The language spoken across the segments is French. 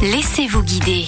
Laissez-vous guider.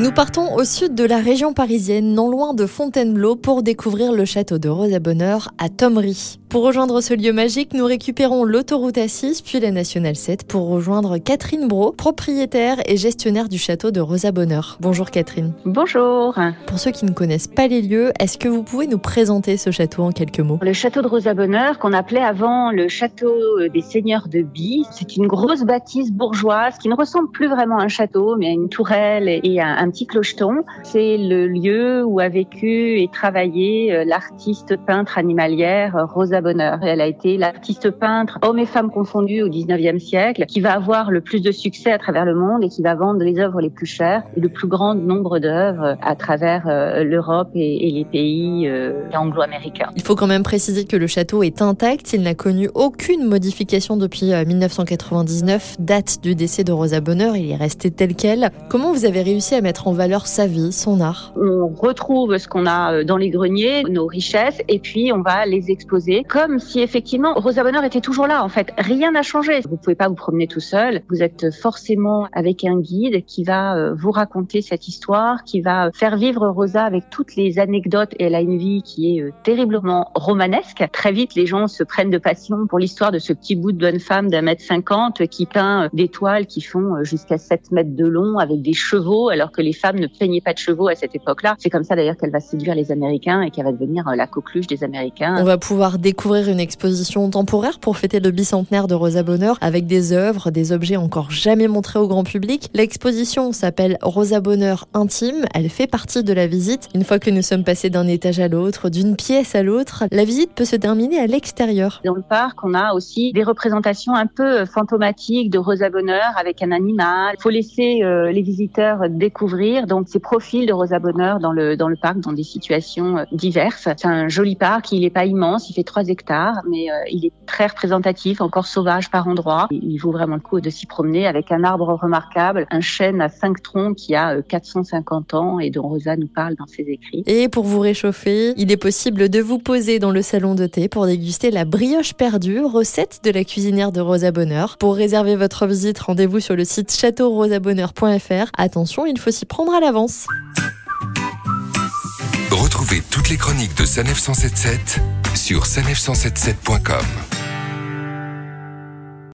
Nous partons au sud de la région parisienne, non loin de Fontainebleau, pour découvrir le château de Rosa Bonheur à Thomery. Pour rejoindre ce lieu magique, nous récupérons l'autoroute A6 puis la nationale 7 pour rejoindre Catherine Bro, propriétaire et gestionnaire du château de Rosa Bonheur. Bonjour Catherine. Bonjour. Pour ceux qui ne connaissent pas les lieux, est-ce que vous pouvez nous présenter ce château en quelques mots? Le château de Rosa Bonheur, qu'on appelait avant le château des seigneurs de Bie, c'est une grosse bâtisse bourgeoise qui ne ressemble plus vraiment à un château, mais à une tourelle et à un petit clocheton. C'est le lieu où a vécu et travaillé euh, l'artiste peintre animalière euh, Bonheur. Elle a été l'artiste peintre, hommes et femmes confondus au 19e siècle, qui va avoir le plus de succès à travers le monde et qui va vendre les œuvres les plus chères et le plus grand nombre d'œuvres à travers euh, l'Europe et, les pays anglo-américains. Il faut quand même préciser que le château est intact. Il n'a connu aucune modification depuis 1999, date du décès de Rosa Bonheur. Il est resté tel quel. Comment vous avez réussi à mettre en valeur sa vie, son art? On retrouve ce qu'on a euh, dans les greniers, nos richesses, et puis on va les exposer comme si effectivement Rosa Bonheur était toujours là. En fait, rien n'a changé. Vous pouvez pas vous promener tout seul. Vous êtes forcément avec un guide qui va euh, vous raconter cette histoire, qui va faire vivre Rosa avec toutes les anecdotes. Et elle a une vie qui est euh, terriblement romanesque. Très vite, les gens se prennent de passion pour l'histoire de ce petit bout de bonne femme d'un mètre cinquante qui peint des toiles qui font jusqu'à 7 mètres de long avec des chevaux alors que les femmes ne peignaient pas de chevaux à cette époque-là. C'est comme ça d'ailleurs qu'elle va séduire les Américains et qu'elle va devenir euh, la coqueluche des Américains. On va pouvoir découvrir une exposition temporaire pour fêter le bicentenaire de Rosa Bonheur avec des œuvres, des objets encore jamais montrés au grand public. L'exposition s'appelle Rosa Bonheur intime. Elle fait partie de la visite. Une fois que nous sommes passés d'un étage à l'autre, d'une pièce à l'autre, la visite peut se terminer à l'extérieur. Dans le parc, on a aussi des représentations un peu euh, fantomatiques de Rosa Bonheur avec un animal. Il faut laisser euh, les visiteurs découvrir donc ces profils de Rosa Bonheur dans le dans le parc dans des situations euh, diverses. C'est un joli parc, il n'est pas immense, il fait 3 hectares, mais euh, il est très représentatif, encore sauvage par endroits. Il vaut vraiment le coup de s'y promener avec un arbre remarquable, un chêne à cinq troncs qui a 450 euh, ans et dont Rosa nous parle dans ses écrits. Et pour vous réchauffer, il est possible de vous poser dans le salon de thé pour déguster la brioche perdue, recette de la cuisinière de Rosa Bonheur. Pour réserver votre visite, rendez-vous sur le site châteaurosabonheur.fr. Attention, il faut s'y prendre à l'avance. Retrouvez toutes les chroniques de Sanef 177 sur sanef177.com.